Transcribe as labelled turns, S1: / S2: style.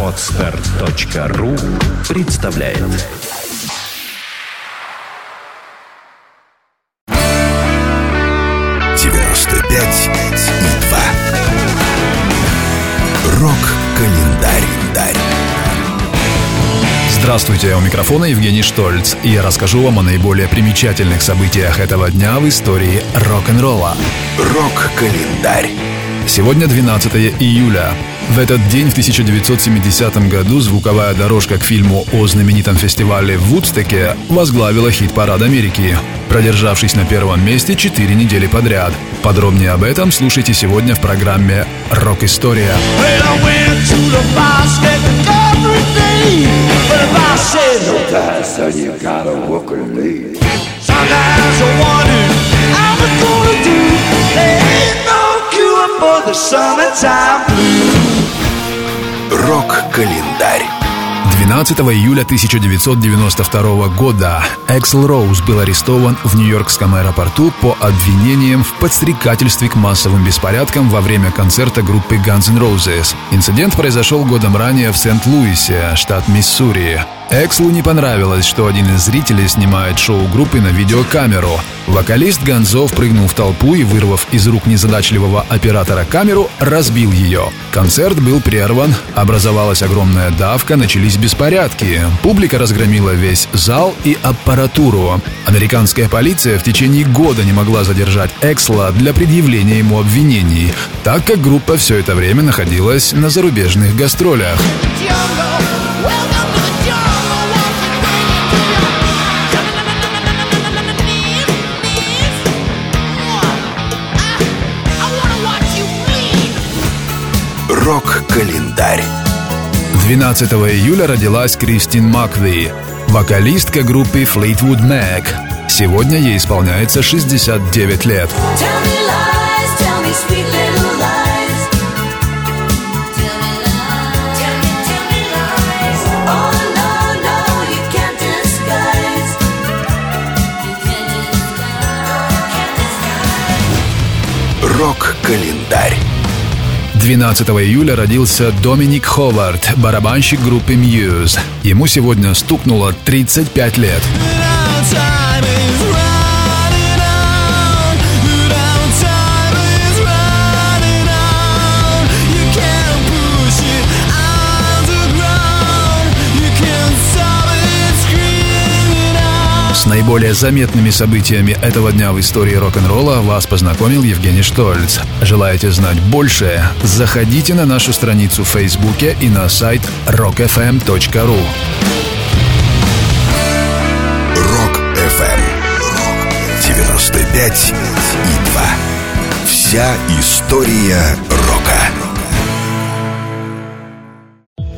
S1: Отстар.ру представляет
S2: девяносто пять и два. Рок-календарь.
S3: Здравствуйте, у микрофона Евгений Штольц, и я расскажу вам о наиболее примечательных событиях этого дня в истории рок-н-ролла.
S2: Рок-календарь.
S3: Сегодня 12 июля. В этот день, в 1970 году, звуковая дорожка к фильму о знаменитом фестивале в Вудстоке возглавила хит-парад Америки, продержавшись на первом месте 4 недели подряд. Подробнее об этом слушайте сегодня в программе «Рок-история».
S4: Well, I
S2: Рок-календарь.
S3: 12 июля 1992 года Эксел Роуз был арестован в Нью-Йоркском аэропорту по обвинениям в подстрекательстве к массовым беспорядкам во время концерта группы Guns N' Roses. Инцидент произошел годом ранее в Сент-Луисе, штат Миссури. Экслу не понравилось, что один из зрителей снимает шоу группы на видеокамеру. Вокалист Гонзов прыгнул в толпу и, вырвав из рук незадачливого оператора камеру, разбил ее. Концерт был прерван, образовалась огромная давка, начались беспорядки. Публика разгромила весь зал и аппаратуру. Американская полиция в течение года не могла задержать Эксла для предъявления ему обвинений, так как группа все это время находилась на зарубежных гастролях.
S2: Рок-календарь.
S3: 12 июля родилась Кристин Макви, вокалистка группы Fleetwood Mac. Сегодня ей исполняется 69 лет.
S5: Lies, lies. Oh no, no, you
S3: 12 июля родился Доминик Ховард, барабанщик группы Muse. Ему сегодня стукнуло 35 лет. С наиболее заметными событиями этого дня в истории рок-н-ролла вас познакомил Евгений Штольц. Желаете знать больше? Заходите на нашу страницу в Фейсбуке и на сайт rockfm.ru.
S2: Рок-ФМ. 95 и 2. Вся история рока.